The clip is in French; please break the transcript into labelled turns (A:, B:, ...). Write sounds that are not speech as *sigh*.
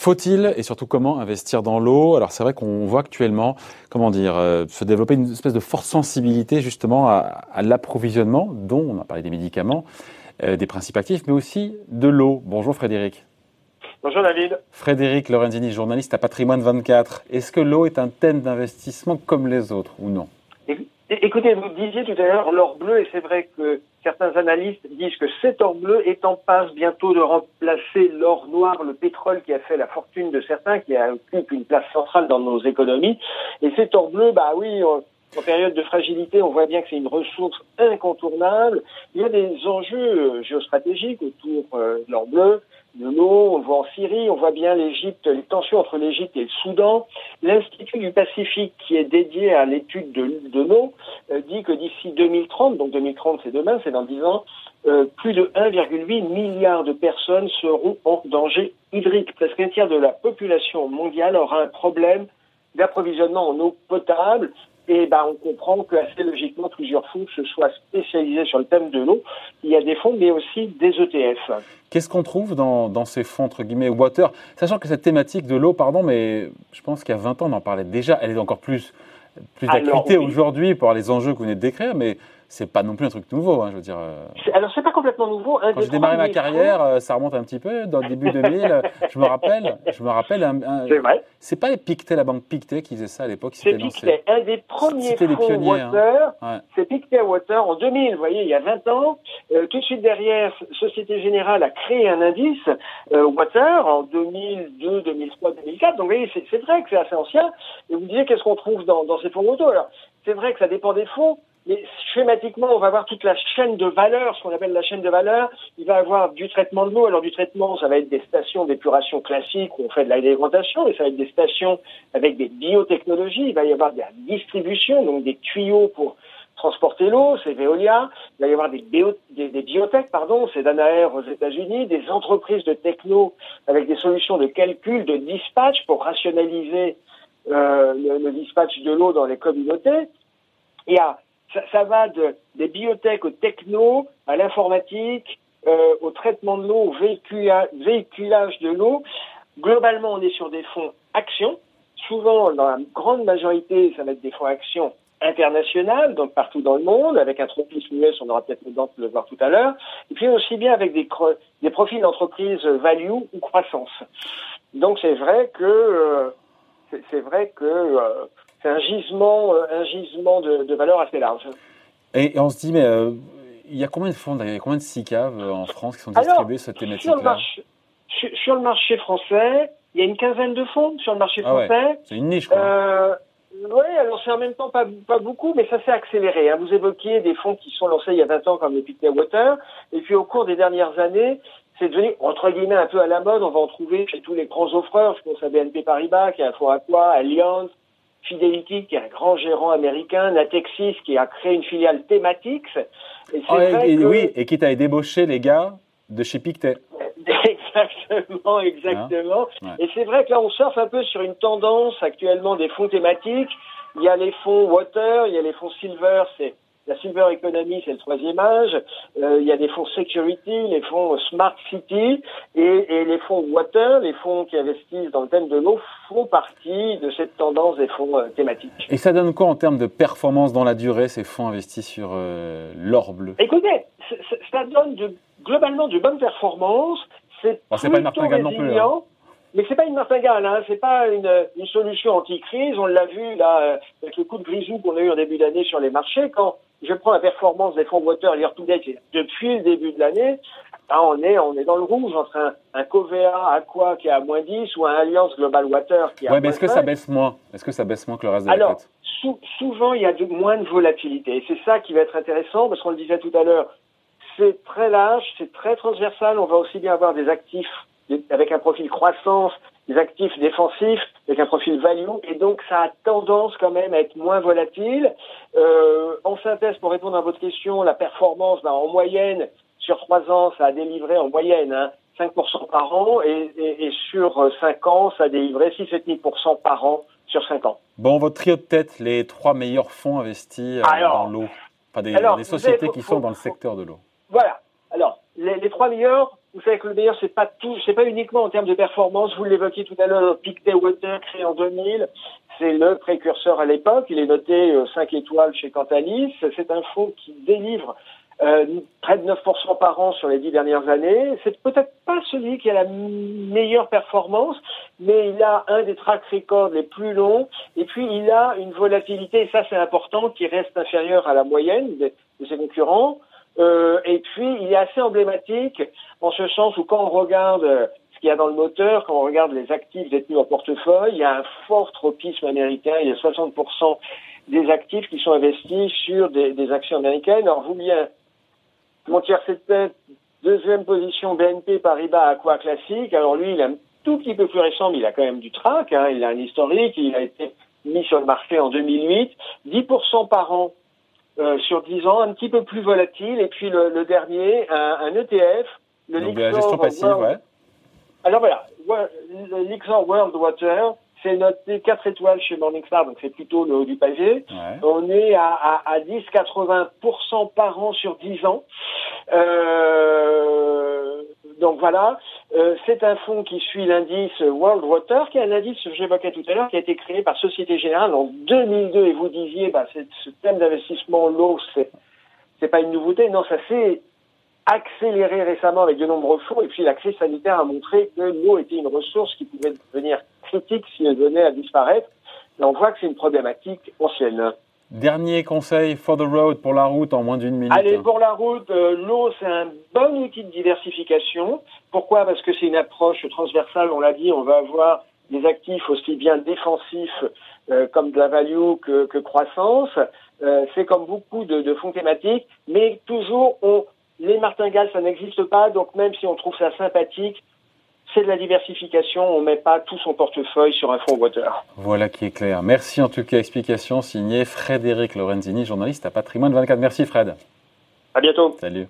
A: Faut-il et surtout comment investir dans l'eau? Alors c'est vrai qu'on voit actuellement, comment dire, euh, se développer une espèce de forte sensibilité justement à, l'approvisionnement, dont on a parlé des médicaments, euh, des principes actifs, mais aussi de l'eau. Bonjour Frédéric.
B: Bonjour David.
A: Frédéric Lorenzini, journaliste à Patrimoine 24. Est-ce que l'eau est un thème d'investissement comme les autres ou non?
B: Écoutez, vous disiez tout à l'heure l'or bleu, et c'est vrai que certains analystes disent que cet or bleu est en passe bientôt de remplacer l'or noir, le pétrole qui a fait la fortune de certains, qui occupe une place centrale dans nos économies. Et cet or bleu, bah oui, en période de fragilité, on voit bien que c'est une ressource incontournable. Il y a des enjeux géostratégiques autour euh, de l'or bleu de l'eau, on voit en Syrie, on voit bien l'Égypte, les tensions entre l'Égypte et le Soudan. L'Institut du Pacifique, qui est dédié à l'étude de, l'eau, euh, dit que d'ici 2030, donc 2030 c'est demain, c'est dans 10 ans, euh, plus de 1,8 milliard de personnes seront en danger hydrique. Presque un tiers de la population mondiale aura un problème d'approvisionnement en eau potable et ben, on comprend que assez logiquement, plusieurs fonds se soient spécialisés sur le thème de l'eau. Il y a des fonds, mais aussi des ETF.
A: Qu'est-ce qu'on trouve dans, dans, ces fonds, entre guillemets, water? Sachant que cette thématique de l'eau, pardon, mais je pense qu'il y a 20 ans, on en parlait déjà. Elle est encore plus, plus d'actualité aujourd'hui par les enjeux que vous venez de décrire, mais c'est pas non plus un truc nouveau, hein, je veux dire. Euh.
B: Alors c'est pas complètement nouveau.
A: Quand j'ai démarré ma carrière, euh, ça remonte un petit peu, dans le début 2000, je me rappelle, je me rappelle.
B: c'est vrai.
A: C'est pas les Pictet, la banque Pictet qui faisait ça à l'époque.
B: C'est Pictet, un des premiers fonds water. Hein. C'est Pictet Water en 2000, vous voyez, il y a 20 ans. Euh, tout de suite derrière, Société Générale a créé un indice water en 2002, 2003, 2004. Donc vous voyez, c'est vrai que c'est assez ancien. Et vous me disiez qu'est-ce qu'on trouve dans, dans ces fonds water Alors c'est vrai que ça dépend des fonds. Mais schématiquement, on va voir toute la chaîne de valeur, ce qu'on appelle la chaîne de valeur. Il va y avoir du traitement de l'eau. Alors du traitement, ça va être des stations d'épuration classiques où on fait de l'alimentation, mais ça va être des stations avec des biotechnologies. Il va y avoir de la distribution, donc des tuyaux pour transporter l'eau, c'est Veolia. Il va y avoir des, des, biotech, pardon, c'est Danaer aux États-Unis, des entreprises de techno avec des solutions de calcul, de dispatch pour rationaliser euh, le, le, dispatch de l'eau dans les communautés. Il y a ça, va de, des biotech au techno, à l'informatique, euh, au traitement de l'eau, au véhiculage de l'eau. Globalement, on est sur des fonds actions. Souvent, dans la grande majorité, ça va être des fonds actions internationales, donc partout dans le monde, avec un tropisme US, on aura peut-être le temps de le voir tout à l'heure, et puis aussi bien avec des, des profils d'entreprise value ou croissance. Donc c'est vrai que euh, c'est vrai que euh, c'est un gisement, euh, un gisement de, de, valeur assez large.
A: Et, on se dit, mais euh, il y a combien de fonds, il y a combien de SICAV euh, en France qui sont distribués sur cette thématique-là?
B: sur, le marché français, il y a une quinzaine de fonds sur le marché ah français.
A: C'est une niche, quoi. Euh,
B: oui, alors c'est en même temps pas, pas beaucoup, mais ça s'est accéléré. Hein. Vous évoquiez des fonds qui sont lancés il y a 20 ans comme les Pictet Water, et puis au cours des dernières années, c'est devenu entre guillemets un peu à la mode. On va en trouver chez tous les grands offreurs. Je pense à BNP Paribas, qui un fonds Aqua, Allianz, Fidelity, qui est un grand gérant américain, Natexis, qui a créé une filiale Thématix.
A: Et oh, Oui, et qui t'a débauché les gars de chez Pictet. *laughs*
B: Exactement, exactement. Hein et c'est vrai que là, on surfe un peu sur une tendance actuellement des fonds thématiques. Il y a les fonds Water, il y a les fonds Silver, c'est la Silver Economy, c'est le troisième âge. Euh, il y a des fonds Security, les fonds Smart City et, et, les fonds Water, les fonds qui investissent dans le thème de l'eau, font partie de cette tendance des fonds euh, thématiques.
A: Et ça donne quoi en termes de performance dans la durée, ces fonds investis sur euh, l'or bleu?
B: Écoutez, ça donne de, globalement de bonnes performances. C'est bon, pas une martingale non plus. Hein. Mais c'est pas une martingale, hein. c'est pas une, une solution anti-crise. On l'a vu là avec le coup de grisou qu'on a eu en début d'année sur les marchés. Quand je prends la performance des fonds water year to date depuis le début de l'année, on est on est dans le rouge entre un, un Covea Aqua qui est à moins 10 ou un Alliance Global Water qui est à
A: ouais, mais est-ce que ça baisse moins? Est-ce que ça baisse moins que le reste de la
B: Alors, souvent il y a de, moins de volatilité et c'est ça qui va être intéressant parce qu'on le disait tout à l'heure, c'est très large, c'est très transversal, on va aussi bien avoir des actifs avec un profil croissance, des actifs défensifs, avec un profil value, et donc ça a tendance quand même à être moins volatile. Euh, en synthèse, pour répondre à votre question, la performance, ben, en moyenne, sur trois ans, ça a délivré en moyenne hein, 5% par an, et, et, et, sur 5 ans, ça a délivré 6-7% par an sur 5 ans.
A: Bon, votre trio de tête, les trois meilleurs fonds investis euh, dans l'eau Enfin, des, sociétés qui sont dans le secteur de l'eau.
B: Voilà. Alors, les, les, trois meilleurs, vous savez que le meilleur, c'est pas tout, c'est pas uniquement en termes de performance. Vous l'évoquiez tout à l'heure, Peak Water, créé en 2000. C'est le précurseur à l'époque. Il est noté 5 euh, étoiles chez Cantalis. C'est un fonds qui délivre euh, près de 9% par an sur les dix dernières années. C'est peut-être pas celui qui a la meilleure performance, mais il a un des track records les plus longs. Et puis, il a une volatilité, et ça c'est important, qui reste inférieure à la moyenne de ses concurrents. Euh, et puis, il est assez emblématique en ce sens où quand on regarde ce qu'il y a dans le moteur, quand on regarde les actifs détenus en portefeuille, il y a un fort tropisme américain. Il y a 60% des actifs qui sont investis sur des, actions américaines. Alors, vous bien, mon tiers deuxième position BNP Paribas Aqua Classique. Alors lui, il est un tout petit peu plus récent, mais il a quand même du trac. Hein. Il a un historique. Il a été mis sur le marché en 2008. 10% par an euh, sur 10 ans, un petit peu plus volatile. Et puis le, dernier, un, ETF,
A: le Donc, la gestion passive, ouais.
B: Alors voilà, le Lixor World Water, c'est noté 4 étoiles chez Morningstar, donc c'est plutôt le haut du pavé. On est à, à, à 10-80% par an sur 10 ans. Euh, donc voilà, euh, c'est un fonds qui suit l'indice World Water, qui est un indice que j'évoquais tout à l'heure, qui a été créé par Société Générale en 2002. Et vous disiez, bah, ce thème d'investissement l'eau, c'est c'est pas une nouveauté. Non, ça s'est accéléré récemment avec de nombreux fonds. Et puis la crise sanitaire a montré que l'eau était une ressource qui pouvait devenir critique si elle venait à disparaître. Là, on voit que c'est une problématique ancienne.
A: Dernier conseil for the road, pour la route, en moins d'une minute.
B: Allez, pour la route, euh, l'eau, c'est un bon outil de diversification. Pourquoi? Parce que c'est une approche transversale, on l'a dit, on va avoir des actifs aussi bien défensifs euh, comme de la value que, croissance. Euh, c'est comme beaucoup de, fonds thématiques, mais toujours les martingales, ça n'existe pas, donc même si on trouve ça sympathique, c'est de la diversification, on ne met pas tout son portefeuille sur un fonds water.
A: Voilà qui est clair. Merci en tout cas, explication signée Frédéric Lorenzini, journaliste à Patrimoine 24. Merci Fred.
B: À bientôt.
A: Salut.